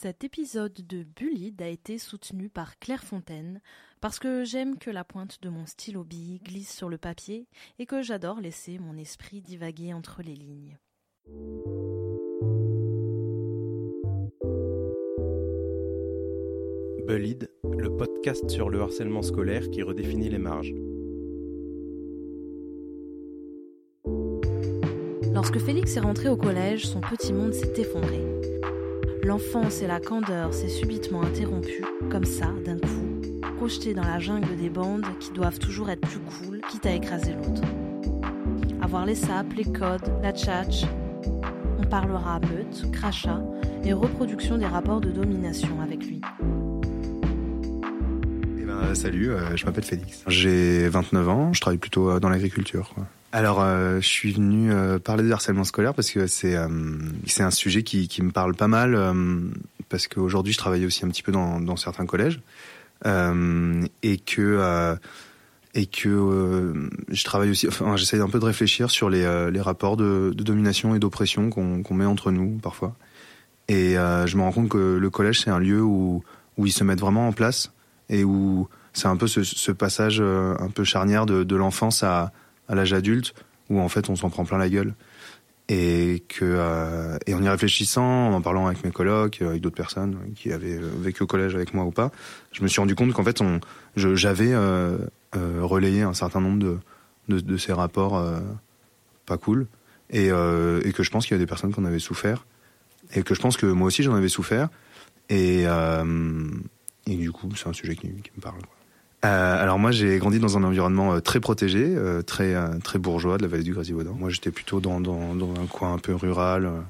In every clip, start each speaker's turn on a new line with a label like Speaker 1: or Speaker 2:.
Speaker 1: Cet épisode de Bullied a été soutenu par Claire Fontaine parce que j'aime que la pointe de mon stylo bille glisse sur le papier et que j'adore laisser mon esprit divaguer entre les lignes.
Speaker 2: Bullied, le podcast sur le harcèlement scolaire qui redéfinit les marges.
Speaker 1: Lorsque Félix est rentré au collège, son petit monde s'est effondré. L'enfance et la candeur s'est subitement interrompue, comme ça, d'un coup, projeté dans la jungle des bandes qui doivent toujours être plus cool, quitte à écraser l'autre. Avoir les sapes, les codes, la tchatch. On parlera meute, crachat et reproduction des rapports de domination avec lui.
Speaker 3: Eh ben, salut, euh, je m'appelle Félix. J'ai 29 ans, je travaille plutôt euh, dans l'agriculture. Alors, euh, je suis venu euh, parler de harcèlement scolaire parce que c'est euh, c'est un sujet qui, qui me parle pas mal parce qu'aujourd'hui je travaille aussi un petit peu dans, dans certains collèges et que et que je travaille aussi. Enfin, j'essaye un peu de réfléchir sur les, les rapports de, domination et d'oppression qu'on qu'on met entre nous parfois. Et je me rends compte que le collège c'est un lieu où où ils se mettent vraiment en place et où c'est un peu ce, passage un peu charnière de l'enfance à à l'âge adulte où en fait on s'en prend plein la gueule. Et que euh, et en y réfléchissant, en parlant avec mes colocs, avec d'autres personnes qui avaient vécu au collège avec moi ou pas, je me suis rendu compte qu'en fait on j'avais euh, euh, relayé un certain nombre de de, de ces rapports euh, pas cool. Et, euh, et que je pense qu'il y a des personnes qui en avaient souffert. Et que je pense que moi aussi j'en avais souffert. Et euh, et du coup c'est un sujet qui, qui me parle quoi. Euh, alors moi j'ai grandi dans un environnement euh, très protégé, euh, très euh, très bourgeois de la vallée du Grésivaudan. Moi j'étais plutôt dans, dans, dans un coin un peu rural, euh,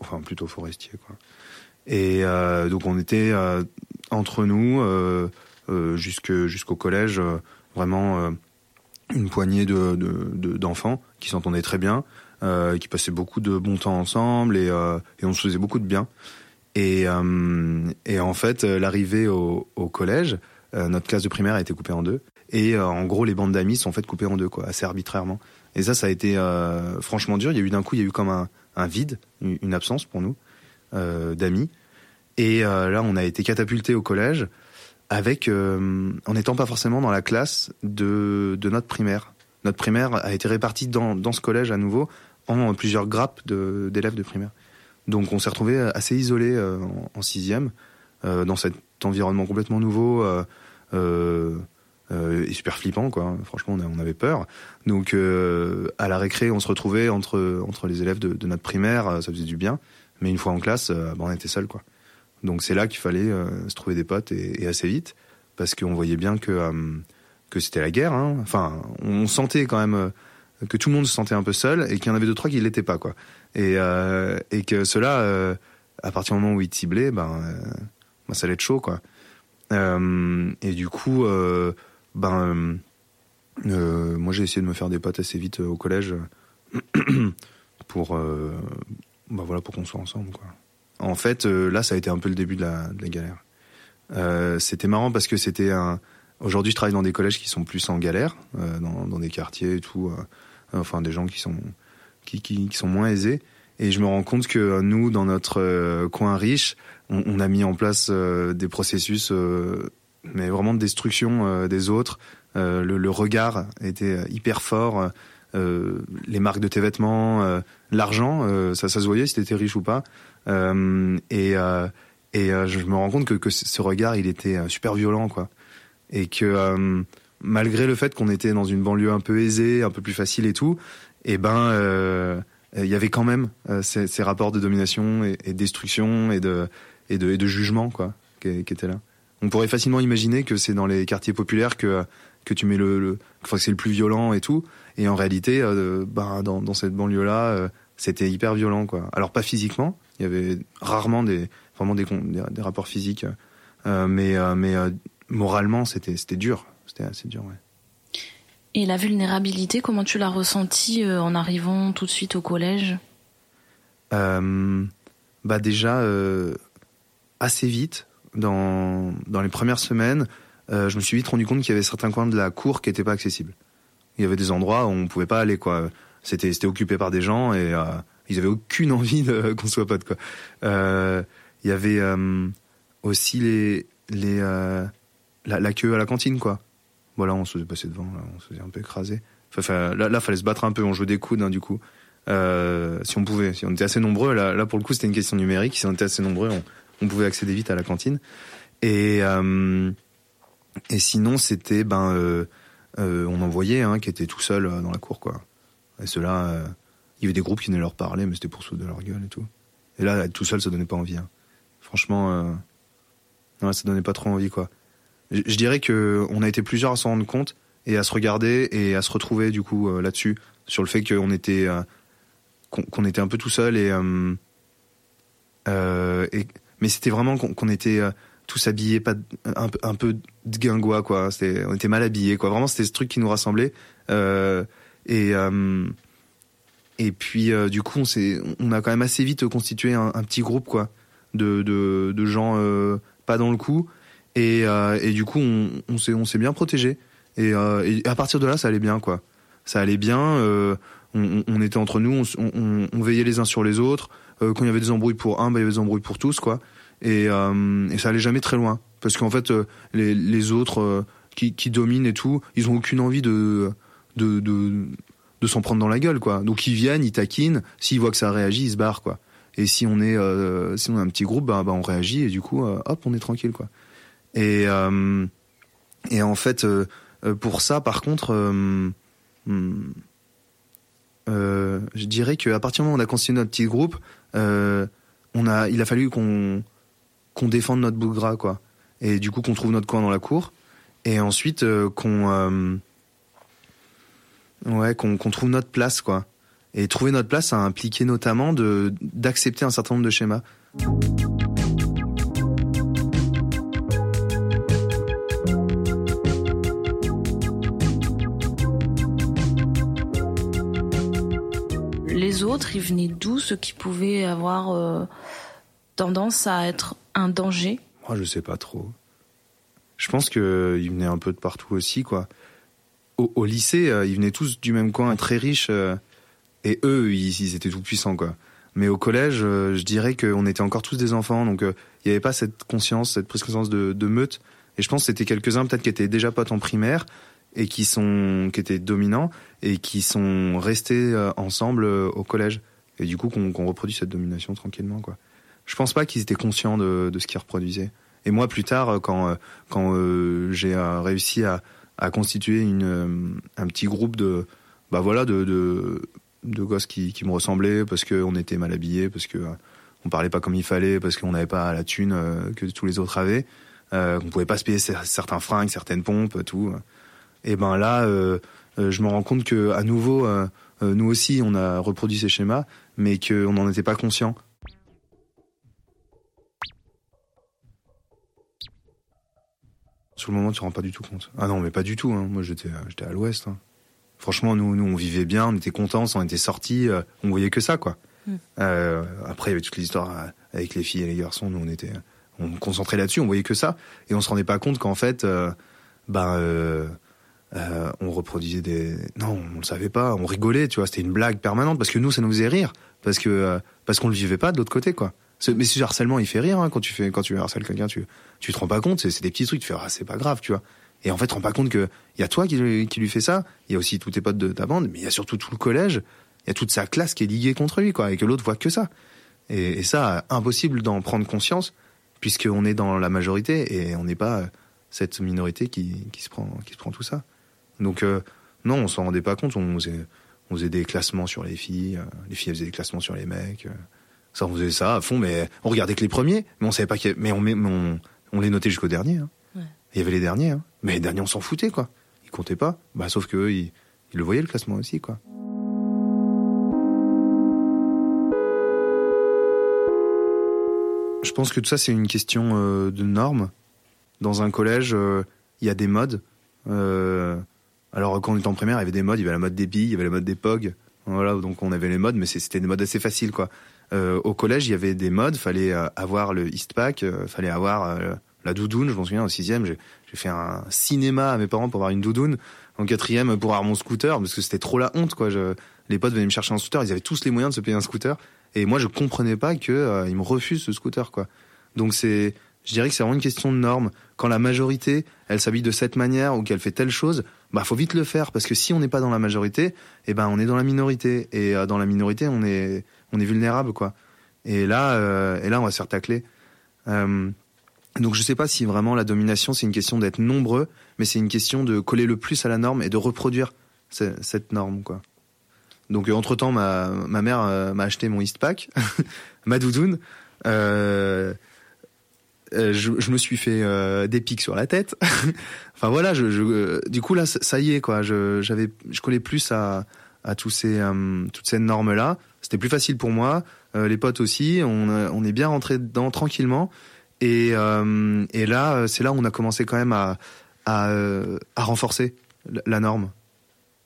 Speaker 3: enfin plutôt forestier quoi. Et donc on était entre nous jusque jusqu'au collège vraiment une poignée de d'enfants de, qui s'entendaient très bien, qui passaient beaucoup de bon temps ensemble et, et on se faisait beaucoup de bien. Et, et en fait l'arrivée au, au collège euh, notre classe de primaire a été coupée en deux. Et euh, en gros, les bandes d'amis sont faites couper en deux, quoi, assez arbitrairement. Et ça, ça a été euh, franchement dur. Il y a eu d'un coup, il y a eu comme un, un vide, une absence pour nous euh, d'amis. Et euh, là, on a été catapulté au collège avec, euh, en n'étant pas forcément dans la classe de, de notre primaire. Notre primaire a été répartie dans, dans ce collège à nouveau en plusieurs grappes d'élèves de, primaire. Donc, on s'est retrouvé assez isolé euh, en, en, sixième euh, dans environnement complètement nouveau. Euh, euh, euh, et super flippant quoi. Franchement, on, avait peur. Donc euh, à la récré, on se retrouvait entre entre les élèves de, notre primaire, ça faisait du bien. Mais une fois en classe, euh, bah, on était seul quoi. Donc c'est là qu'il fallait euh, se trouver des potes et, et assez vite parce qu'on voyait bien que euh, que c'était la guerre. Hein. Enfin, on sentait quand même que tout le monde se sentait un peu seul et qu'il y en avait deux trois qui l'étaient pas quoi. Et et que cela, à partir du moment où ils te ciblaient, ben ben ça allait être chaud quoi. et du coup ben euh, moi j'ai essayé de me faire des potes assez vite au collège pour euh, ben voilà pour qu'on soit ensemble quoi. En fait euh, là ça a été un peu le début de la, galère. Euh, c'était marrant parce que c'était un aujourd'hui je travaille dans des collèges qui sont plus en galère dans, des quartiers et tout enfin des gens qui sont qui, qui, sont moins aisés et je me rends compte que nous dans notre coin riche on, on a mis en place des processus mais vraiment de destruction euh, des autres. Euh, le, le, regard était hyper fort. Euh, les marques de tes vêtements, l'argent, ça, ça se voyait si t'étais riche ou pas. et et je me rends compte que, que ce regard, il était super violent, quoi. Et que malgré le fait qu'on était dans une banlieue un peu aisée, un peu plus facile et tout, et eh ben il y avait quand même ces, ces, rapports de domination et, et de destruction et de et de, et de jugement quoi qui, qui étaient là. On pourrait facilement imaginer que c'est dans les quartiers populaires que que tu mets le, le que c'est le plus violent et tout. Et en réalité euh, bah, dans, dans cette banlieue là euh, c'était hyper violent quoi. Alors pas physiquement. Il y avait rarement des vraiment des, des, des rapports physiques euh, mais euh, mais moralement c'était c'était dur. C'était assez dur ouais.
Speaker 1: Et la vulnérabilité comment tu l'as ressenti euh, en arrivant tout de suite au collège?
Speaker 3: Bah déjà assez vite dans, dans les premières semaines, euh, je me suis vite rendu compte qu'il y avait certains coins de la cour qui n'étaient pas accessibles. Il y avait des endroits où on pouvait pas aller, quoi. C'était, c'était occupé par des gens et euh, ils avaient aucune envie de, qu'on soit potes, quoi. Euh, il y avait aussi les les la, queue à la cantine quoi. Voilà, on se faisait passer devant, on se faisait un peu écraser. Enfin, là, là, fallait se battre un peu, on jouait des coudes hein, du coup. si on pouvait, si on était assez nombreux, là, là pour le coup c'était une question numérique. Si on était assez nombreux, on, on pouvait accéder vite à la cantine. Et et sinon c'était ben on en voyait un qui était tout seul dans la cour quoi. Et ceux-là, il y avait des groupes qui venaient leur parler, mais c'était pour se de leur gueule et tout. Et là, être tout seul, ça donnait pas envie. Hein. Franchement, euh... non, ça donnait pas trop envie, quoi. Je, dirais que on a été plusieurs à s'en rendre compte et à se regarder et à se retrouver du coup euh, là-dessus, sur le fait qu'on était euh, qu'on était un peu tout seul euh, euh et mais c'était vraiment qu'on était tous habillés pas un, peu de guingois quoi. On était mal habillés quoi. Vraiment, c'était ce truc qui nous rassemblait et et puis euh, du coup, on on a quand même assez vite constitué un, petit groupe quoi, de de, gens euh, pas dans le coup. Et, euh, et du coup, on, on s'est bien protégé. Et, à partir de là, ça allait bien quoi. Ça allait bien. On, était entre nous, on, veillait les uns sur les autres. Quand il y avait des embrouilles pour un, bah, il y avait des embrouilles pour tous quoi. Et, et ça allait jamais très loin parce qu'en fait, les, les autres qui, dominent et tout, ils ont aucune envie de de, s'en prendre dans la gueule, quoi. Donc ils viennent, ils taquinent. S'ils voient que ça réagit, ils se barrent, quoi. Et si on est, euh, si on a un petit groupe, bah, bah on réagit et du coup, euh, hop, on est tranquille, quoi. Et euh, et en fait, euh, pour ça, par contre, hmm, je dirais qu'à partir du moment où on a constitué notre petit groupe, on a, il a fallu qu'on qu'on défende notre bout gras, quoi. Et du coup, qu'on trouve notre coin dans la cour. Et ensuite, qu'on Ouais, qu'on trouve notre place, quoi. Et trouver notre place, a impliqué notamment d'accepter un certain nombre de schémas.
Speaker 1: Ils venaient d'où Ceux qui pouvaient avoir euh, tendance à être un danger?
Speaker 3: Moi, je sais pas trop. Je pense qu'ils venaient un peu de partout aussi, quoi au, lycée, euh, ils venaient tous du même coin, très riches, euh, et eux, ils, étaient tout puissants, quoi. Mais au collège, euh, je dirais qu'on était encore tous des enfants, donc il n'y avait pas cette conscience, cette prise conscience de, meute. Et je pense que c'était quelques-uns peut-être qui étaient déjà potes en primaire et qui sont qui étaient dominants et qui sont restés ensemble au collège. Et du coup, qu'on reproduit cette domination tranquillement, quoi. Je pense pas qu'ils étaient conscients de, ce qu'ils reproduisaient. Et moi, plus tard, quand quand j'ai réussi à constituer une, euh, un petit groupe de, bah voilà, de, de, gosses qui, qui me ressemblaient parce qu'on était mal habillés, parce que euh, on parlait pas comme il fallait, parce qu'on n'avait pas la thune euh, que tous les autres avaient, euh, qu'on pouvait pas se payer certains fringues, certaines pompes, tout. Et ben là, je me rends compte que à nouveau, nous aussi, on a reproduit ces schémas, mais qu'on n'en était pas conscient. Sur le moment, tu te rends pas du tout compte. Ah non, mais pas du tout. Hein. Moi, j'étais, j'étais à l'ouest. Hein. Franchement, nous, nous, on vivait bien, on était contents, on était sortis, euh, on voyait que ça, quoi. Hmm. Euh, après, il y avait toutes les histoires euh, avec les filles et les garçons. Nous, on était, on concentrait là-dessus, on voyait que ça, et on se rendait pas compte qu'en fait, ben, on reproduisait des. Non, on le savait pas. On rigolait, tu vois. C'était une blague permanente parce que nous, ça nous faisait rire parce que parce qu'on le vivait pas de l'autre côté, quoi. Mais ce harcèlement, il fait rire hein, quand tu fais quand tu harcèles quelqu'un. Tu tu te rends pas compte. C'est des petits trucs. Tu fais ah c'est pas grave, tu vois. Et en fait, tu te rends pas compte que il y a toi qui, qui lui fait ça. Il y a aussi tous tes potes de ta bande, mais il y a surtout tout le collège. Il y a toute sa classe qui est liguée contre lui, quoi, et que l'autre voit que ça. Et, ça, impossible d'en prendre conscience puisqu'on est dans la majorité et on n'est pas cette minorité qui, qui se prend qui se prend tout ça. Donc euh, non, on s'en rendait pas compte. On faisait, on faisait des classements sur les filles, euh, les filles faisaient des classements sur les mecs. Euh. Ça, on faisait ça à fond, mais on regardait que les premiers, mais on savait pas qu'il mais on, on, on les notait jusqu'au dernier. Hein. Il y avait les derniers, hein. mais les derniers, on s'en foutait, quoi. Ils comptaient pas. Bah, sauf que ils, ils le voyaient le classement aussi, quoi. Je pense que tout ça, c'est une question euh, de normes. Dans un collège, euh, il y a des modes. Euh, alors, quand on était en primaire, il y avait des modes. Il y avait la mode des billes, il y avait la mode des pogs. Voilà, donc on avait les modes, mais c'était des modes assez faciles, quoi. Euh, au collège, il y avait des modes. Fallait euh, avoir le Eastpak, euh, fallait avoir la doudoune. Je m'en souviens, au sixième, j'ai fait un cinéma à mes parents pour avoir une doudoune. En quatrième, pour avoir mon scooter, parce que c'était trop la honte, quoi. Je, les potes venaient me chercher un scooter, ils avaient tous les moyens de se payer un scooter. Et moi, je comprenais pas que ils me refusent ce scooter, quoi. Donc c'est, je dirais que c'est vraiment une question de normes. Quand la majorité, elle s'habille de cette manière ou qu'elle fait telle chose, bah faut vite le faire parce que si on n'est pas dans la majorité, eh ben on est dans la minorité et euh, dans la minorité on est on est vulnérable quoi. Et là euh, et là on va se faire tacler. Euh, donc je sais pas si vraiment la domination c'est une question d'être nombreux, mais c'est une question de coller le plus à la norme et de reproduire cette norme quoi. Donc entre temps ma ma mère m'a acheté mon Eastpak, ma doudoune. Euh, euh, je, je, me suis fait euh, des pics sur la tête. enfin voilà, je, je, euh, du coup là, ça y est quoi. Je, j'avais, je collais plus à, à tous ces, toutes ces normes là. C'était plus facile pour moi. les potes aussi. On, on est bien rentré dedans tranquillement. Et, et là, c'est là où on a commencé quand même à, à, à renforcer la norme.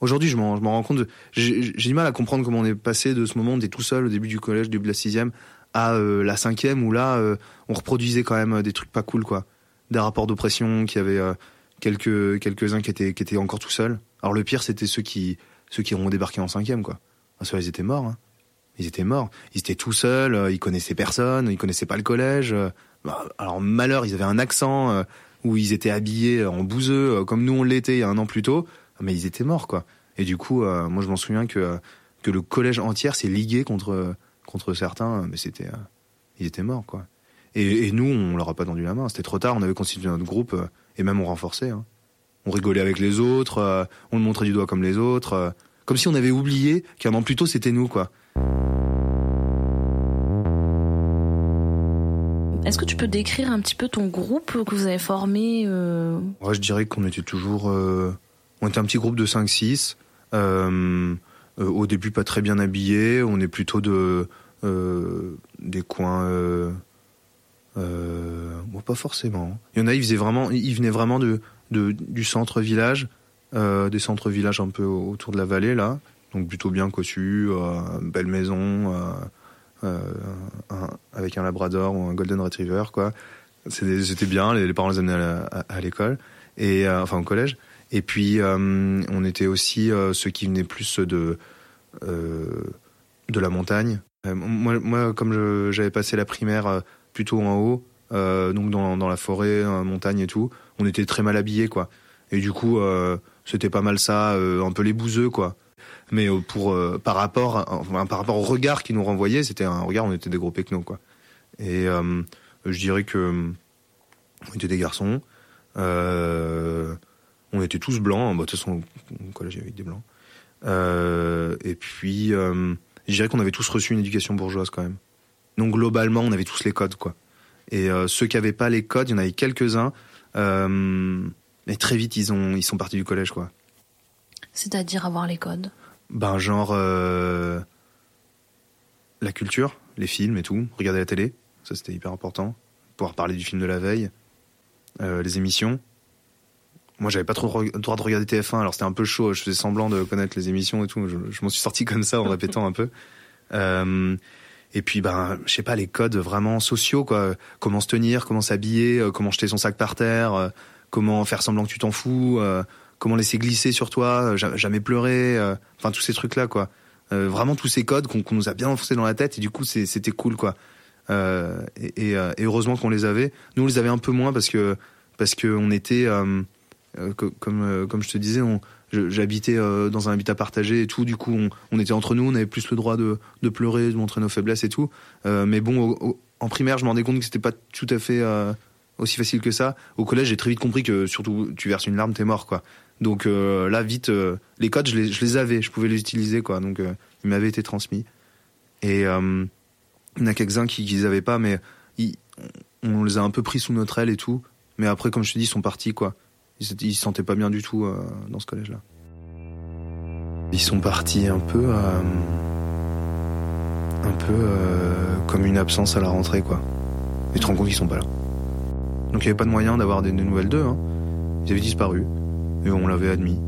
Speaker 3: Aujourd'hui, je m'en, je m'en rends compte. J'ai, j'ai du mal à comprendre comment on est passé de ce moment on est tout seul au début du collège, début de la sixième, à euh, la cinquième où là euh, on reproduisait quand même euh, des trucs pas cool quoi, des rapports d'oppression, qui avait quelques quelques uns qui étaient qui étaient encore tout seuls. Alors le pire c'était ceux qui ceux qui ont débarqué en cinquième quoi. Parce ils étaient morts. Hein. Ils étaient morts. Ils étaient tout seuls. Ils connaissaient personne. Ils connaissaient pas le collège. Bah, alors malheur, ils avaient un accent où ils étaient habillés en bouseux comme nous on l'était il y a un an plus tôt. Mais ils étaient morts quoi. Et du coup, moi je m'en souviens que que le collège entier s'est ligué contre contre certains, mais c'était, euh, ils étaient morts, quoi. Et, nous, on leur a pas tendu la main. C'était trop tard. On avait constitué notre groupe euh, et même on renforçait. Hein. On rigolait avec les autres. Euh, on le montrait du doigt comme les autres. comme si on avait oublié qu'un an plus tôt, c'était nous, quoi.
Speaker 1: Est-ce que tu peux décrire un petit peu ton groupe que vous avez formé
Speaker 3: Ouais, je dirais qu'on était toujours. on était un petit groupe de 5-6. au début, pas très bien habillés. On est plutôt de euh, des coins. Euh, euh, pas forcément. Il y en a, ils vraiment, ils venaient vraiment de, du centre village, des centres villages un peu autour de la vallée là, donc plutôt bien cossu, belle maison, avec un labrador ou un golden retriever quoi. C'était bien, les, parents les amenaient à, l'école et enfin au collège. Et puis on était aussi ceux qui venaient plus de de la montagne, euh, moi, moi, comme j'avais passé la primaire euh, plutôt en haut, euh, donc dans, dans, la forêt, montagne et tout, on était très mal habillés, quoi. Et du coup, c'était pas mal ça, un peu les bouseux, quoi. Mais pour par rapport, par rapport au regard qu'ils nous renvoyaient, c'était un regard, on était des gros pecnos, quoi. Et je dirais que on était des garçons. on était tous blancs. Bah, de toute façon, au collège, avait des blancs. et puis, je dirais qu'on avait tous reçu une éducation bourgeoise quand même. Donc globalement, on avait tous les codes, quoi. Et euh, ceux qui n'avaient pas les codes, il y en avait quelques-uns. Euh, et très vite, ils, ont, ils sont partis du collège, quoi.
Speaker 1: C'est-à-dire avoir les codes?
Speaker 3: Ben, genre. Euh, la culture, les films et tout. Regarder la télé, ça c'était hyper important. Pouvoir parler du film de la veille. les émissions. Moi, j'avais pas trop le droit de regarder TF1, alors c'était un peu chaud. Je faisais semblant de connaître les émissions et tout. Je, m'en suis sorti comme ça en répétant un peu. Euh, et puis, ben, je sais pas, les codes vraiment sociaux, quoi. Comment se tenir, comment s'habiller, euh, comment jeter son sac par terre, euh, comment faire semblant que tu t'en fous, euh, comment laisser glisser sur toi, jamais pleurer, enfin tous ces trucs-là, quoi. vraiment tous ces codes qu'on nous a bien enfoncés dans la tête et du coup c'était cool, quoi. Et, et, et, heureusement qu'on les avait. Nous on les avait un peu moins parce que parce que on était euh, comme, euh, comme je te disais, j'habitais euh, dans un habitat partagé et tout. Du coup, on, était entre nous, on avait plus le droit de, pleurer, de montrer nos faiblesses et tout. mais bon, en primaire, je me rendais compte que c'était pas tout à fait aussi facile que ça. Au collège, j'ai très vite compris que surtout, tu verses une larme, t'es mort, quoi. Donc là, vite, les codes, je les, je les, avais, je pouvais les utiliser, quoi. Donc ils m'avaient été transmis. Et il y en a quelques-uns qui, qui les avaient pas, mais on les a un peu pris sous notre aile et tout. Mais après, comme je te dis, ils sont partis, quoi ils, se sentaient pas bien du tout euh, dans ce collège-là. Ils sont partis un peu, euh, un peu euh, comme une absence à la rentrée, quoi. Et tu te rends compte qu'ils sont pas là. Donc il n'y avait pas de moyen d'avoir des, nouvelles d'eux. Hein. Ils avaient disparu et on l'avait admis.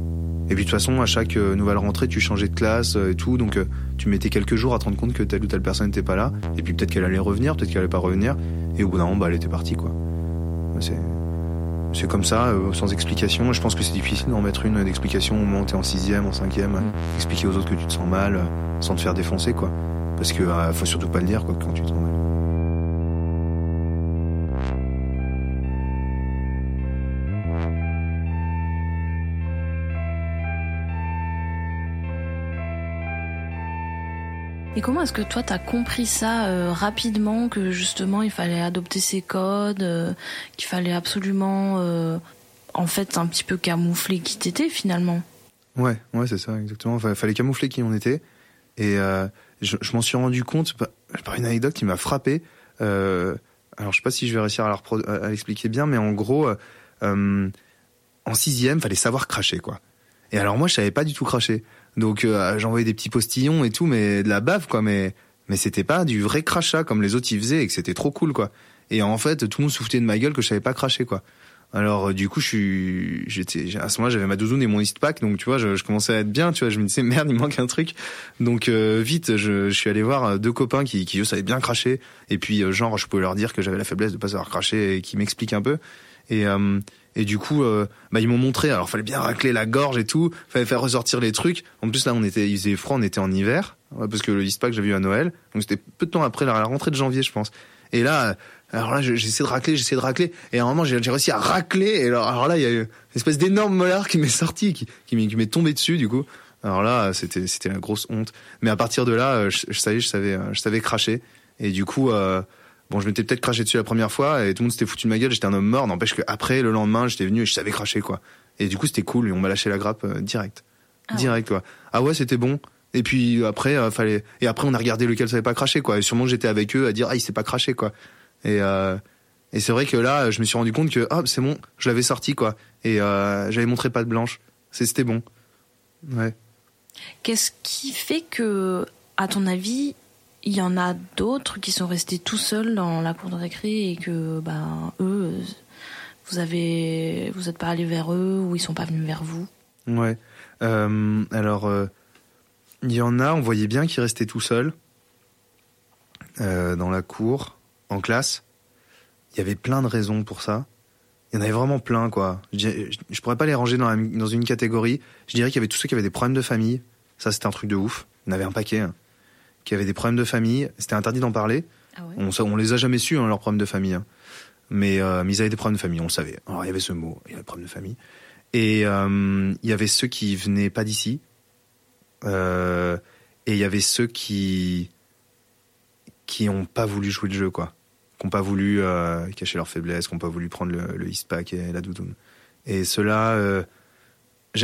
Speaker 3: Et puis de toute façon, à chaque nouvelle rentrée, tu changeais de classe et tout, donc tu mettais quelques jours à te rendre compte que telle ou telle personne n'était pas là. Et puis peut-être qu'elle allait revenir, peut-être qu'elle allait pas revenir. Et au bout d'un moment, bah, elle était partie, quoi. C'est c'est comme ça, euh, sans explication. Je pense que c'est difficile d'en mettre une d'explication au moment où t'es en sixième, en cinquième, mm. expliquer aux autres que tu te sens mal, euh, sans te faire défoncer, quoi. Parce que euh, faut surtout pas le dire, quoi, quand tu te sens mal.
Speaker 1: Et comment est-ce que toi t'as compris ça euh, rapidement que justement il fallait adopter ces codes, euh, qu'il fallait absolument euh, en fait un petit peu camoufler qui t'étais finalement?
Speaker 3: Ouais, ouais c'est ça exactement. Il fallait camoufler qui on était et je, m'en suis rendu compte par une anecdote qui m'a frappé. alors je sais pas si je vais réussir à, à l'expliquer bien, mais en gros en sixième fallait savoir cracher quoi. Et alors moi je savais pas du tout cracher. Donc euh, j'envoyais des petits postillons et tout, mais de la bave quoi. Mais mais c'était pas du vrai crachat comme les autres y faisaient et que c'était trop cool quoi. Et en fait tout le monde soufflait de ma gueule que je savais pas cracher quoi. Alors euh, du coup je suis j'étais à ce moment-là j'avais ma douzoune et mon pack donc tu vois je, commençais à être bien tu vois je me disais merde il manque un truc donc euh, vite je, je, suis allé voir deux copains qui qui eux savaient bien cracher et puis genre je pouvais leur dire que j'avais la faiblesse de pas savoir cracher et qui m'expliquent un peu et et du coup, euh, bah, ils m'ont montré. Alors, fallait bien racler la gorge et tout. Fallait faire ressortir les trucs. En plus, là, on était, il faisait froid, on était en hiver. parce que le Eastpack, j'avais eu à Noël. Donc, c'était peu de temps après la rentrée de janvier, je pense. Et là, alors là, j'essaie de racler, j'essaie de racler. Et à un moment, j'ai réussi à racler. Et alors, alors là, il y a eu une espèce d'énorme molar qui m'est sorti, qui, m'est tombé dessus, du coup. Alors là, c'était, c'était la grosse honte. Mais à partir de là, je, je savais, je savais, je savais cracher. Et du coup, euh, Bon, je m'étais peut-être craché dessus la première fois et tout le monde s'était foutu de ma gueule, j'étais un homme mort. N'empêche qu'après, le lendemain, j'étais venu et je savais cracher, quoi. Et du coup, c'était cool et on m'a lâché la grappe euh, direct. Ah direct, quoi. Ah ouais, c'était bon. Et puis après, euh, fallait. Et après, on a regardé lequel savait pas cracher, quoi. Et sûrement, j'étais avec eux à dire, ah, il sait pas cracher, quoi. Et, euh... et c'est vrai que là, je me suis rendu compte que, ah, c'est bon, je l'avais sorti, quoi. Et j'avais montré pas de blanche. C'était bon. Ouais.
Speaker 1: Qu'est-ce qui fait que, à ton avis, il y en a d'autres qui sont restés tout seuls dans la cour de récré et que ben eux vous avez vous êtes pas allé vers eux ou ils sont pas venus vers vous.
Speaker 3: Ouais. Euh, alors euh, il y en a, on voyait bien qu'ils restaient tout seuls euh, dans la cour, en classe. Il y avait plein de raisons pour ça. Il y en avait vraiment plein, quoi. Je, je pourrais pas les ranger dans, une catégorie. Je dirais qu'il y avait tous ceux qui avaient des problèmes de famille. Ça, c'était un truc de ouf. Il y en avait un paquet. Hein qui avaient des problèmes de famille. C'était interdit d'en parler. Ah on, on les a jamais su, hein, leurs problèmes de famille. Hein. Mais, euh, mais, ils avaient des problèmes de famille, on le savait. Alors il y avait ce mot, il y avait des problèmes de famille. Et euh, il y avait ceux qui venaient pas d'ici. Euh, et il y avait ceux qui qui ont pas voulu jouer le jeu, quoi. Qui ont pas voulu euh, cacher leur faiblesse, qui ont pas voulu prendre le, le pack et la doudoune. Et euh,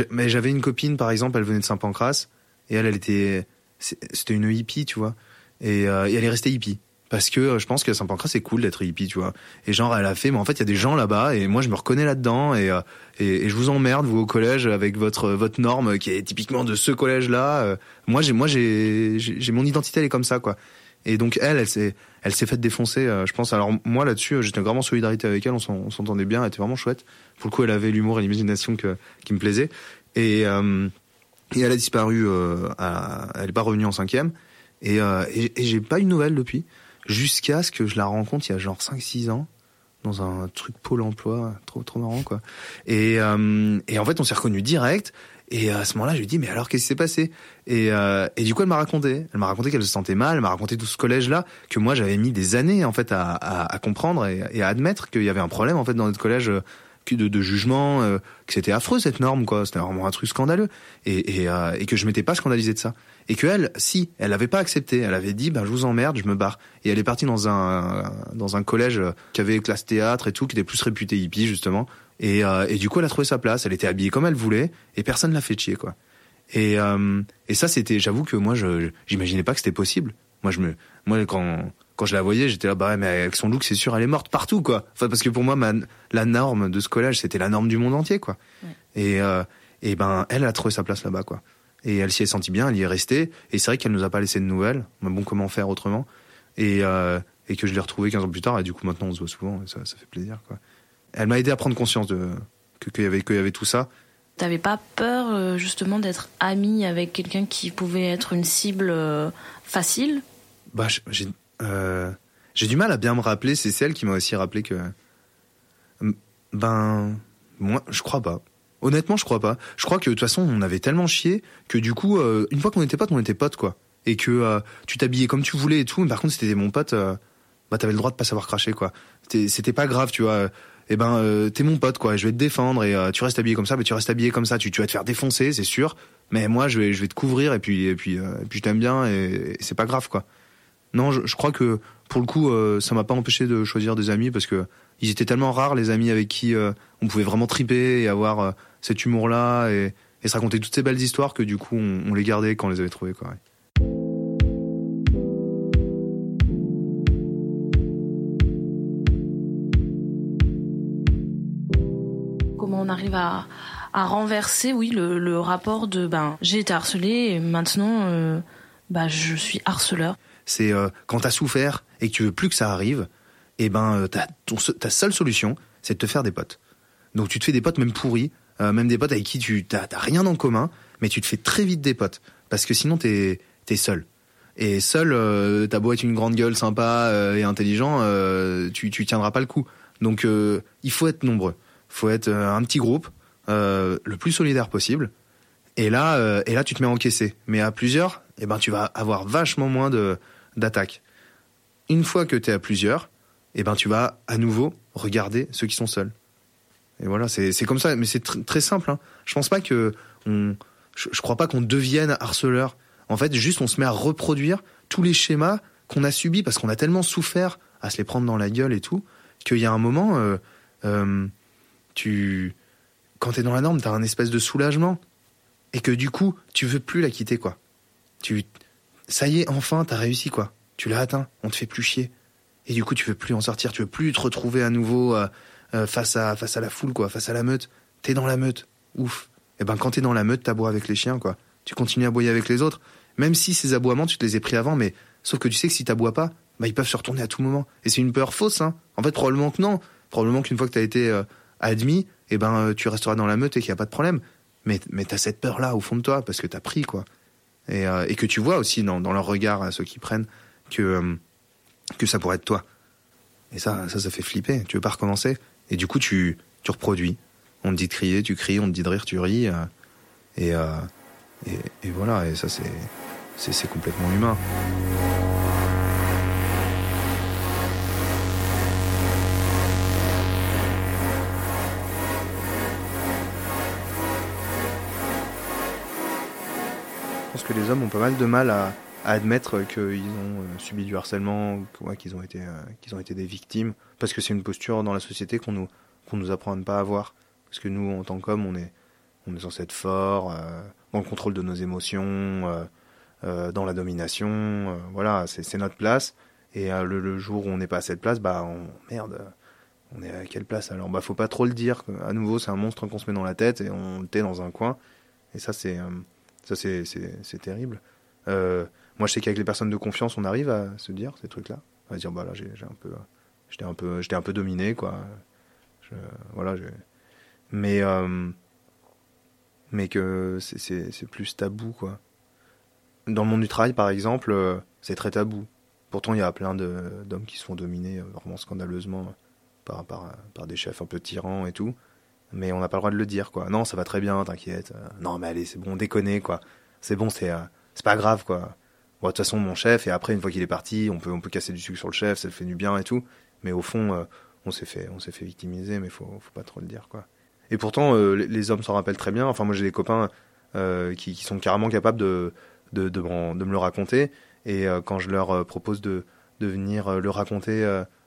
Speaker 3: mais j'avais une copine, par exemple, elle venait de Saint-Pancras, et elle, elle était, c'était une hippie, tu vois. Euh, et, elle est restée hippie. Parce que euh, je pense que Saint-Pancras, c'est cool d'être hippie, tu vois. Et genre, elle a fait, mais en fait, il y a des gens là-bas, et moi, je me reconnais là-dedans, et, euh, et, je vous emmerde, vous, au collège, avec votre, votre norme, qui est typiquement de ce collège-là. Moi, j'ai, moi, j'ai, j'ai mon identité, elle est comme ça, quoi. Et donc, elle, elle s'est, elle s'est faite défoncer, je pense. Alors, moi, là-dessus, j'étais vraiment en solidarité avec elle, on s'entendait bien, elle était vraiment chouette. Pour le coup, elle avait l'humour et l'imagination que, qui me plaisait. Et, et elle a disparu, euh, elle est pas revenue en cinquième. Et, euh, et, j'ai pas eu de nouvelles depuis, jusqu'à ce que je la rencontre il y a genre 5-6 ans dans un truc pôle emploi, trop trop marrant quoi. Et, euh, et en fait on s'est reconnu direct. Et à ce moment-là, je lui dit, mais alors qu'est-ce qui s'est passé? Et, euh, et du coup, elle m'a raconté. Elle m'a raconté qu'elle se sentait mal. Elle m'a raconté tout ce collège-là que moi j'avais mis des années en fait à, à, à comprendre et, et, à admettre qu'il y avait un problème en fait dans notre collège de, de jugement, euh, que c'était affreux cette norme, quoi. C'était vraiment un truc scandaleux, et, et, euh, et que je m'étais pas scandalisé de ça. Et que elle, si, elle avait pas accepté. Elle avait dit, ben je vous emmerde, je me barre. Et elle est partie dans un dans un collège qui avait classe théâtre et tout, qui était plus réputé hippie justement. Et, euh, et du coup, elle a trouvé sa place. Elle était habillée comme elle voulait, et personne l'a fait chier, quoi. Et et ça, c'était, j'avoue que moi, je j'imaginais pas que c'était possible. Moi, je me, moi quand quand je la voyais, j'étais là, bah mais avec son look, c'est sûr, elle est morte partout, quoi. Enfin, parce que pour moi, ma, la norme de ce collège, c'était la norme du monde entier, quoi. Et, euh, et ben, elle a trouvé sa place là-bas, quoi. Et elle s'y est sentie bien, elle y est restée. Et c'est vrai qu'elle nous a pas laissé de nouvelles. Mais bon, comment faire autrement? Et, euh, et que je l'ai retrouvée 15 ans plus tard. Et du coup, maintenant, on se voit souvent. Et ça, ça fait plaisir, quoi. Elle m'a aidé à prendre conscience de qu'il y avait qu'il y avait tout ça.
Speaker 1: T'avais pas peur euh, justement d'être ami avec quelqu'un qui pouvait être une cible euh, facile?
Speaker 3: Bah, j'ai euh, j'ai du mal à bien me rappeler. C'est celle qui m'a aussi rappelé que. Ben. Moi, je crois pas. Honnêtement, je crois pas. Je crois que de toute façon, on avait tellement chié que du coup, euh, une fois qu'on était potes, on était potes, quoi. Et que euh, tu t'habillais comme tu voulais et tout. Mais par contre, si t'étais mon pote, bah t'avais le droit de pas savoir cracher, quoi. C'était pas grave, tu vois. eh ben t'es mon pote quoi, je vais te défendre et tu restes habillé comme ça, mais tu restes habillé comme ça, tu, vas te faire défoncer, c'est sûr. Mais moi je vais je vais te couvrir et puis et puis et puis je t'aime bien et, c'est pas grave quoi. Non, je, crois que pour le coup ça m'a pas empêché de choisir des amis parce que ils étaient tellement rares les amis avec qui on pouvait vraiment triper et avoir cet humour là et, se raconter toutes ces belles histoires que du coup on, les gardait quand on les avait trouvés quoi.
Speaker 1: on arrive à, renverser, oui, le, rapport de ben j'ai été harcelé et maintenant euh, bah, je suis harceleur.
Speaker 3: C'est euh, quand t'as souffert et que tu veux plus que ça arrive, et eh ben euh, ta seule solution, c'est de te faire des potes. Donc tu te fais des potes même pourris, même des potes avec qui tu t'as rien en commun, mais tu te fais très vite des potes parce que sinon t'es es seul. Et seul, t'as beau être une grande gueule sympa et intelligent, tu, tu tiendras pas le coup. Donc il faut être nombreux faut être euh, un petit groupe, euh, le plus solidaire possible. Et là, euh, et là, tu te mets à encaisser. Mais à plusieurs, eh ben, tu vas avoir vachement moins de d'attaques. Une fois que tu es à plusieurs, eh ben, tu vas à nouveau regarder ceux qui sont seuls. Et voilà, c'est comme ça. Mais c'est très simple. Hein. Je pense pas que on, je, je crois pas qu'on devienne harceleur. En fait, juste on se met à reproduire tous les schémas qu'on a subis parce qu'on a tellement souffert à se les prendre dans la gueule et tout qu'il y a un moment. Euh, euh, tu quand t'es dans la norme, t'as un espèce de soulagement et que du coup, tu veux plus la quitter quoi. Tu ça y est, enfin, t'as réussi quoi. Tu l'as atteint, on te fait plus chier. Et du coup, tu veux plus en sortir, tu veux plus te retrouver à nouveau euh, euh, face à face à la foule quoi, face à la meute. T'es dans la meute, ouf. Et eh ben quand t'es dans la meute, t'aboies avec les chiens quoi. Tu continues à aboyer avec les autres, même si ces aboiements tu te les ai pris avant, mais sauf que tu sais que si t'aboies pas, bah ils peuvent se retourner à tout moment. Et c'est une peur fausse hein. En fait, probablement que non. Probablement qu'une fois que t'as été euh, admis, eh ben tu resteras dans la meute et qu'il n'y a pas de problème. Mais, mais tu as cette peur-là au fond de toi parce que tu as pris, quoi. Et, euh, et, que tu vois aussi dans, leur regard à ceux qui prennent que, euh, que ça pourrait être toi. Et ça, ça, ça fait flipper. Tu veux pas recommencer Et du coup, tu, tu reproduis. On te dit de crier, tu cries. On te dit de rire, tu ris. et, et, et voilà. Et ça, c'est complètement humain. Que les hommes ont pas mal de mal à, admettre qu'ils ont euh, subi du harcèlement, qu'ils ont été euh, qu'ils ont été des victimes, parce que c'est une posture dans la société qu'on nous qu'on nous apprend à ne pas avoir, parce que nous en tant qu'hommes on est on est censé être fort, euh, dans le contrôle de nos émotions, dans la domination, voilà c'est notre place. Et le, jour où on n'est pas à cette place, bah on, merde, on est à quelle place alors? Bah faut pas trop le dire. À nouveau c'est un monstre qu'on se met dans la tête et on le tait dans un coin. Et ça c'est ça, c'est terrible. Euh, moi, je sais qu'avec les personnes de confiance, on arrive à se dire ces trucs-là. À dire, bah là, j'ai un peu. J'étais un, peu, un peu dominé, quoi. Voilà, mais, euh, mais que c'est plus tabou, quoi. Dans le monde du travail, par exemple, euh, c'est très tabou. Pourtant, il y a plein d'hommes qui se font dominer vraiment scandaleusement par, par, par des chefs un peu tyrans et tout mais on n'a pas le droit de le dire, quoi. Non, ça va très bien, t'inquiète. Non, mais allez, c'est bon, déconner, quoi. C'est bon, c'est euh, c'est pas grave, quoi. Bon, de toute façon, mon chef, et après, une fois qu'il est parti, on peut, on peut casser du sucre sur le chef, ça le fait du bien et tout. Mais au fond, euh, on s'est fait, on s'est fait victimiser, mais faut, faut pas trop le dire, quoi. Et pourtant, euh, les, hommes s'en rappellent très bien. Enfin, moi, j'ai des copains qui, qui, sont carrément capables de, de, de, me le raconter. Et quand je leur propose de, de venir le raconter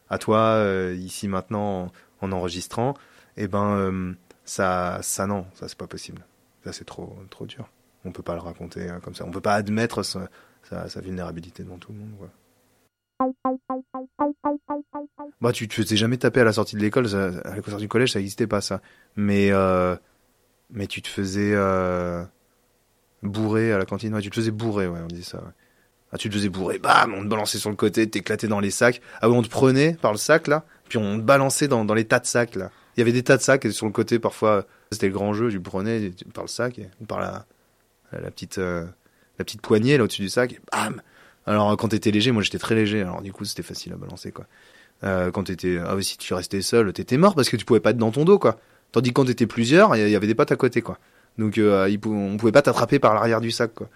Speaker 3: à toi, ici, maintenant, en enregistrant, eh ben euh, ça, ça non, ça c'est pas possible. Ça c'est trop, trop dur. On peut pas le raconter hein, comme ça. On peut pas admettre sa, vulnérabilité devant tout le monde. Bah, tu te faisais jamais taper à la sortie de l'école, à la sortie du collège, ça n'existait pas ça. Mais, euh, mais tu te faisais euh, bourrer à la cantine. Tu te faisais bourrer, ouais, on dit ça. Ah, tu te faisais bourrer, bam, on te balançait sur le côté, t'éclatais dans les sacs. Ah on te prenait par le sac là, puis on te balançait dans, dans les tas de sacs là il y avait des tas de sacs sur le côté parfois c'était le grand jeu tu prenais par le sac et par la la petite euh, la petite poignée là au-dessus du sac et bam! Alors quand t'étais léger moi j'étais très léger alors du coup c'était facile à balancer quoi. Euh, quand t'étais ah si tu restais seul t'étais mort parce que tu pouvais pas être dans ton dos quoi. Tandis que quand t'étais plusieurs il y avait des pattes à côté quoi. Donc euh, on pouvait pas t'attraper par l'arrière du sac quoi.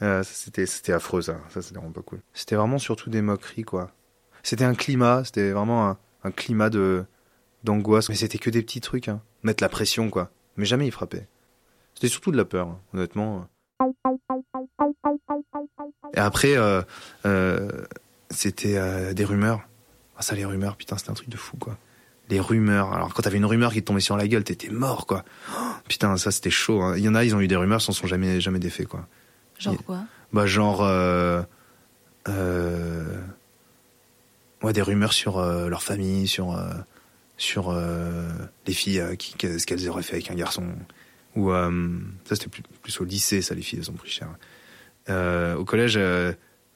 Speaker 3: Euh, c'était affreux ça. Ça c'était vraiment pas cool. C'était vraiment surtout des moqueries quoi. C'était un climat c'était vraiment un climat de d'angoisse. Mais c'était que des petits trucs, hein. mettre la pression, quoi. Mais jamais il frappait. C'était surtout de la peur, hein, honnêtement. Et après, euh, euh, c'était euh, des rumeurs. Ah ça, les rumeurs, putain, c'était un truc de fou, quoi. Les rumeurs. Alors, quand t'avais une rumeur qui te tombait sur la gueule, t'étais mort, quoi. Oh, putain, ça, c'était chaud. Hein. Il y en a, ils ont eu des rumeurs, sans sont jamais, jamais des faits, quoi.
Speaker 1: Genre quoi?
Speaker 3: Bah, genre... Ouais, des rumeurs sur leur famille, sur, sur euh, les filles, euh, ce qu'elles auraient fait avec un garçon. Ou euh, ça, c'était plus, au lycée, ça, les filles, elles ont pris cher. Au collège,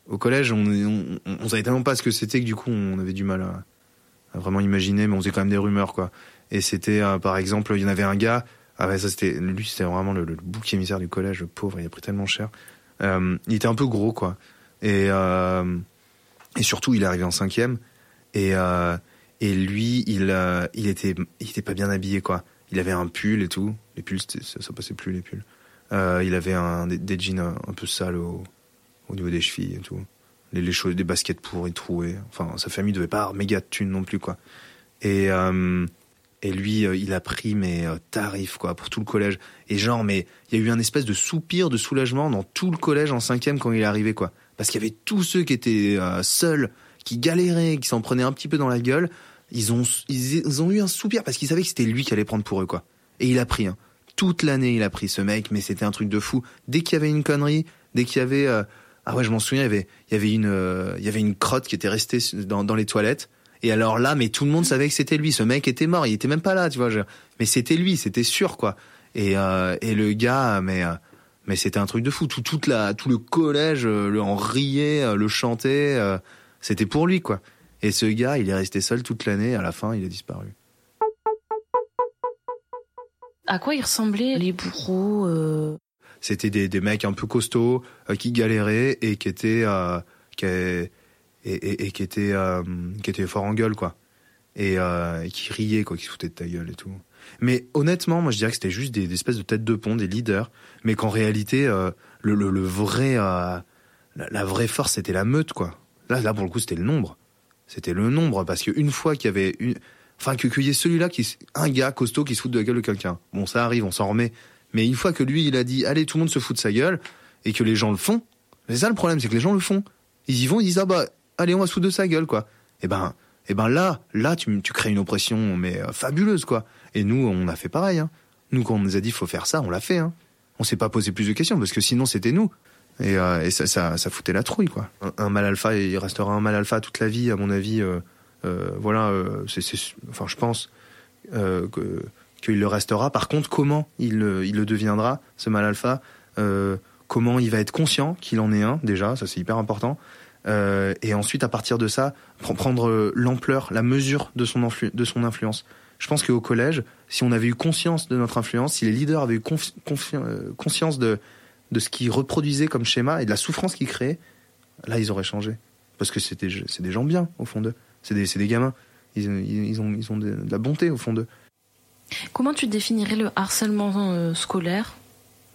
Speaker 3: au collège, on, on, savait tellement pas ce que c'était que du coup, on avait du mal à, vraiment imaginer, mais on faisait quand même des rumeurs, quoi. Et c'était, par exemple, il y en avait un gars, ah ouais, ça c'était, lui, c'était vraiment le, le bouc émissaire du collège, le pauvre, il a pris tellement cher. Il était un peu gros, quoi. Et, et surtout, il est arrivé en cinquième. Et, et lui, il, euh, était, pas bien habillé, quoi. Il avait un pull et tout. Les pulls, ça, ça passait plus, les pulls. Euh, il avait un, des, jeans un, peu sales au, au niveau des chevilles et tout. Les, choses, des baskets pourries, trouées. Enfin, sa famille devait pas avoir méga de thunes non plus, quoi. Et, euh, et lui, euh, il a pris mes tarifs, quoi, pour tout le collège. Et genre, mais il y a eu un espèce de soupir de soulagement dans tout le collège en cinquième quand il est arrivé, quoi. Parce qu'il y avait tous ceux qui étaient seuls, qui galéraient, qui s'en prenaient un petit peu dans la gueule. Ils ont, ils, ils ont eu un soupir parce qu'ils savaient que c'était lui qui allait prendre pour eux, quoi. Et il a pris, hein. Toute l'année, il a pris ce mec, mais c'était un truc de fou. Dès qu'il y avait une connerie, dès qu'il y avait, euh, ah ouais, je m'en souviens, il y avait, il y avait une, euh, il y avait une crotte qui était restée dans, dans les toilettes. Et alors là, mais tout le monde savait que c'était lui. Ce mec était mort, il était même pas là, tu vois. Mais c'était lui, c'était sûr, quoi. Et, euh, et le gars, mais, euh, mais c'était un truc de fou. Tout, toute la, tout le collège euh, le en riait, le chantait. euh, c'était pour lui, quoi. Et ce gars, il est resté seul toute l'année. À la fin, il a disparu.
Speaker 1: À quoi ils ressemblaient les bourreaux euh...
Speaker 3: C'était des, des mecs un peu costauds euh, qui galéraient et qui étaient, euh, qui, et, et, et qui étaient, qui étaient fort en gueule, quoi. Et, qui riaient, quoi, qui se foutaient de ta gueule et tout. Mais honnêtement, moi, je dirais que c'était juste des, des espèces de têtes de pont, des leaders, mais qu'en réalité, le, le, le vrai, la, la vraie force, c'était la meute, quoi. Là, là, pour le coup, c'était le nombre. C'était le nombre, parce qu'une fois qu'il y avait une, enfin, que qu'il y ait celui-là qui, un gars costaud qui se fout de la gueule de quelqu'un. Bon, ça arrive, on s'en remet. Mais une fois que lui, il a dit, allez, tout le monde se fout de sa gueule, et que les gens le font, c'est ça le problème, c'est que les gens le font. Ils y vont, ils disent, ah bah, allez, on va se foutre de sa gueule, quoi. Et ben, et ben là, là, tu, tu crées une oppression, mais euh, fabuleuse, quoi. Et nous, on a fait pareil, hein. Nous, quand on nous a dit, faut faire ça, on l'a fait, hein. On s'est pas posé plus de questions, parce que sinon, c'était nous. Et, euh, ça, ça, foutait la trouille, quoi. Un, mal alpha, il restera un mal alpha toute la vie, à mon avis. Euh, euh, voilà, enfin, je pense que qu'il le restera. Par contre, comment il, il le deviendra, ce mal alpha Comment il va être conscient qu'il en est un, déjà, ça c'est hyper important. Et ensuite, à partir de ça, prendre l'ampleur, la mesure de son, de son influence. Je pense qu'au collège, si on avait eu conscience de notre influence, si les leaders avaient eu conscience de, de ce qu'ils reproduisaient comme schéma et de la souffrance qu'ils créaient, là, ils auraient changé. Parce que c'est des, gens bien, au fond d'eux. C'est des, des gamins. Ils, ils, ont, ils ont de, de la bonté, au fond d'eux.
Speaker 1: Comment tu définirais le harcèlement euh, scolaire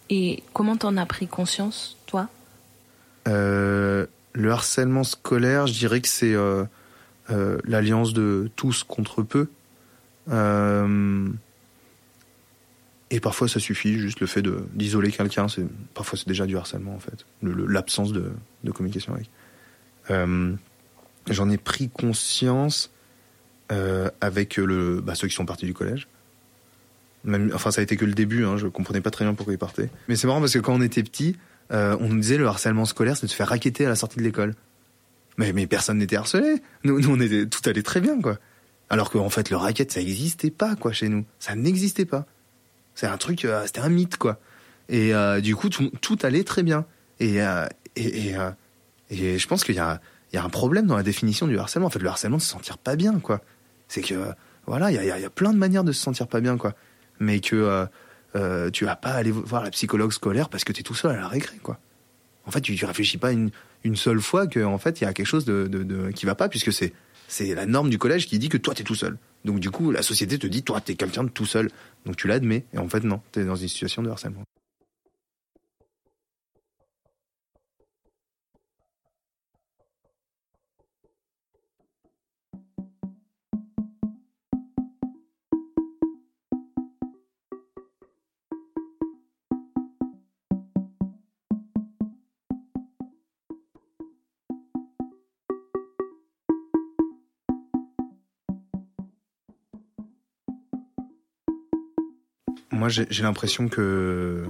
Speaker 1: et comment t'en as pris conscience, toi?
Speaker 3: Euh, Le harcèlement scolaire, je dirais que c'est euh, euh, l'alliance de tous contre peu. Euh, et parfois, ça suffit, juste le fait d'isoler quelqu'un, parfois c'est déjà du harcèlement en fait, l'absence de, de, communication avec. Euh, J'en ai pris conscience avec le, bah, ceux qui sont partis du collège. Enfin, ça a été que le début, hein, je comprenais pas très bien pourquoi ils partaient. Mais c'est marrant parce que quand on était petit, euh, on nous disait le harcèlement scolaire, c'est de se faire raqueter à la sortie de l'école. Mais, mais personne n'était harcelé. Nous, tout allait très bien, quoi. Alors qu'en fait, le racket, ça n'existait pas, quoi, chez nous. Ça n'existait pas. C'est un truc, euh, c'était un mythe, quoi. Et euh, du coup, tout, allait très bien. Et, euh, et, et, je pense qu'il y a, il y a un problème dans la définition du harcèlement. En fait, le harcèlement, c'est se sentir pas bien, quoi. C'est que, voilà, il y a, y a plein de manières de se sentir pas bien, quoi mais que tu vas pas aller voir la psychologue scolaire parce que tu es tout seul à la récré, quoi. En fait, tu, tu réfléchis pas une, une seule fois que en fait il y a quelque chose de, de qui va pas puisque c'est c'est la norme du collège qui dit que toi tu es tout seul. Donc du coup, la société te dit toi tu es quelqu'un de tout seul. Donc tu l'admets et en fait non, tu es dans une situation de harcèlement. Moi, j'ai l'impression que,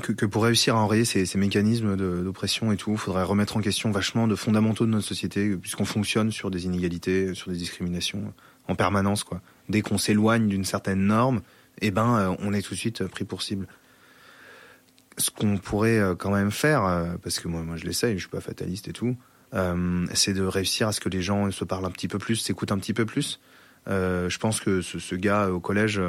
Speaker 3: que, pour réussir à enrayer ces, mécanismes d'oppression et tout, il faudrait remettre en question vachement de fondamentaux de notre société, puisqu'on fonctionne sur des inégalités, sur des discriminations en permanence. Quoi. Dès qu'on s'éloigne d'une certaine norme, eh ben, euh, on est tout de suite pris pour cible. Ce qu'on pourrait euh, quand même faire, euh, parce que moi, moi je l'essaye, je suis pas fataliste et tout, c'est de réussir à ce que les gens se parlent un petit peu plus, s'écoutent un petit peu plus. Je pense que ce, gars au collège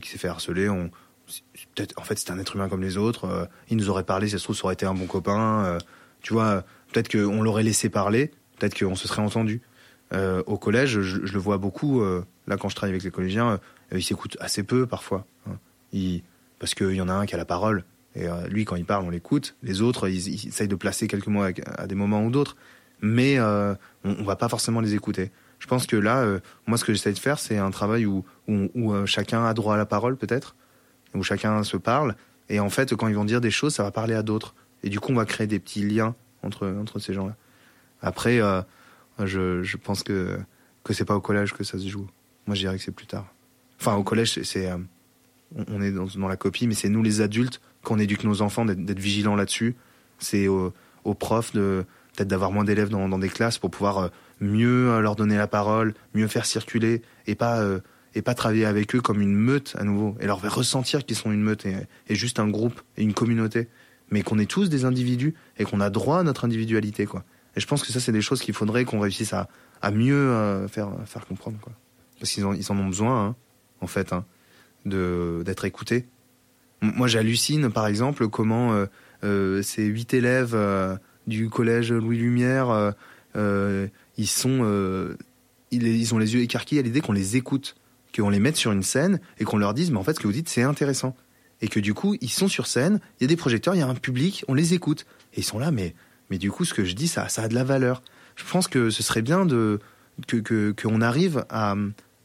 Speaker 3: qui s'est fait harceler, en fait, c'est un être humain comme les autres. il nous aurait parlé, ça se trouve, ça aurait été un bon copain. tu vois, peut-être qu'on l'aurait laissé parler, peut-être qu'on se serait entendu. au collège, je, le vois beaucoup. là, quand je travaille avec les collégiens, euh, il s'écoute assez peu parfois. Hein. Parce qu'il y en a un qui a la parole. Et euh, lui, quand il parle, on l'écoute. Les autres, ils, essayent de placer quelques mots à, des moments ou d'autres. Mais euh, on, ne va pas forcément les écouter. Je pense que là, moi, ce que j'essaie de faire, c'est un travail où, où, chacun a droit à la parole, peut-être, où chacun se parle. Et en fait, quand ils vont dire des choses, ça va parler à d'autres. Et du coup, on va créer des petits liens entre, ces gens-là. Après, je, je pense que, que c'est pas au collège que ça se joue. Moi, je dirais que c'est plus tard. Enfin, au collège, c'est, euh, on est dans, la copie, mais c'est nous les adultes qu'on éduque nos enfants d'être vigilants là-dessus. C'est aux, profs peut-être d'avoir moins d'élèves dans, des classes pour pouvoir euh, mieux euh, leur donner la parole, mieux faire circuler et pas et pas travailler avec eux comme une meute à nouveau et leur faire ressentir qu'ils sont une meute et, juste un groupe et une communauté, mais qu'on est tous des individus et qu'on a droit à notre individualité quoi. Et je pense que ça c'est des choses qu'il faudrait qu'on réussisse à, mieux faire faire comprendre quoi. Parce qu'ils ils en ont besoin. Hein en fait, hein, de d'être écouté. Moi, j'hallucine, par exemple, comment euh, euh, ces huit élèves euh, du collège Louis Lumière, ils sont, ils, ont les yeux écarquillés à l'idée qu'on les écoute, qu'on les mette sur une scène et qu'on leur dise, mais en fait, ce que vous dites, c'est intéressant. Et que du coup, ils sont sur scène, il y a des projecteurs, il y a un public, on les écoute. Et ils sont là, mais, mais du coup, ce que je dis, ça, ça a de la valeur. Je pense que ce serait bien de que qu'on arrive à,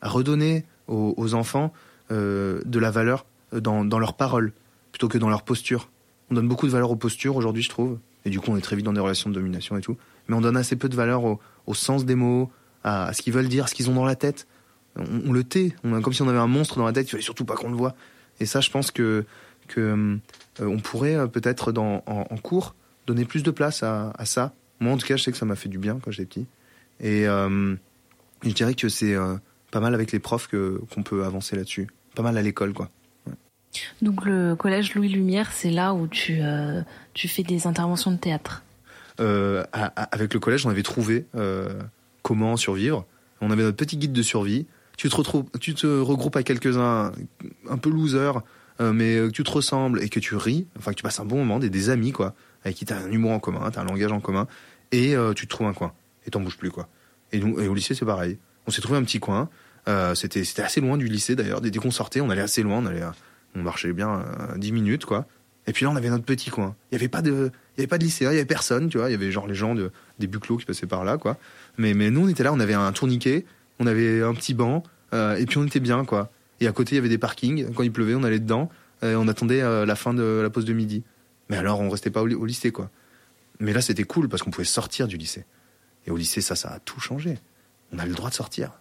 Speaker 3: redonner aux, enfants euh, de la valeur euh, dans, dans leurs paroles plutôt que dans leur posture. On donne beaucoup de valeur aux postures aujourd'hui, je trouve. Et du coup, on est très vite dans des relations de domination et tout. Mais on donne assez peu de valeur au, au sens des mots, à, ce qu'ils veulent dire, ce qu'ils ont dans la tête. On, le tait. Comme si on avait un monstre dans la tête, il fallait surtout pas qu'on le voit. Et ça, je pense que, que euh, on pourrait peut-être en, en, cours donner plus de place à, ça. Moi, en tout cas, je sais que ça m'a fait du bien quand j'étais petit. Et je dirais que c'est pas mal avec les profs que qu'on peut avancer là-dessus. Pas mal à l'école, quoi.
Speaker 1: Donc le collège Louis Lumière, c'est là où tu, euh, tu fais des interventions de théâtre.
Speaker 3: Euh, avec le collège, on avait trouvé euh, comment survivre. On avait notre petit guide de survie. Tu te, regroupes à quelques-uns un peu losers, mais que tu te ressembles et que tu ris, enfin que tu passes un bon moment, des, des amis quoi, avec qui tu as un humour en commun, tu as un langage en commun, et tu te trouves un coin et t'en bouges plus quoi. Et, et au lycée c'est pareil. On s'est trouvé un petit coin. Euh, c'était assez loin du lycée d'ailleurs. Dès, qu'on sortait, on allait assez loin. On allait, on marchait bien euh, 10 minutes quoi. Et puis là, on avait notre petit coin. Il y avait pas de, il y avait pas de lycéens, il y avait personne, tu vois. Il y avait genre les gens de, des buclos qui passaient par là quoi. Mais mais nous, on était là, on avait un tourniquet, on avait un petit banc, euh, et puis on était bien quoi. Et à côté, il y avait des parkings. Quand il pleuvait, on allait dedans. Et on attendait euh, la fin de la pause de midi. Mais alors, on restait pas au, lycée quoi. Mais là, c'était cool parce qu'on pouvait sortir du lycée. Et au lycée, ça, ça a tout changé. On avait le droit de sortir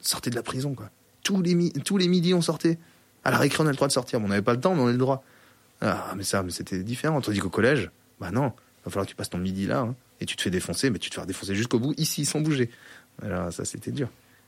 Speaker 3: sortait de la prison, quoi. Tous les, tous les midis, on sortait. À la récré, on a le droit de sortir. on n'avait pas le temps, mais on avait le droit. Ah, mais ça, mais c'était différent. Tandis qu'au collège, bah non, va falloir que tu passes ton midi là, hein. et tu te fais défoncer, mais tu te fais défoncer jusqu'au bout, ici, sans bouger. Alors, ça, c'était dur.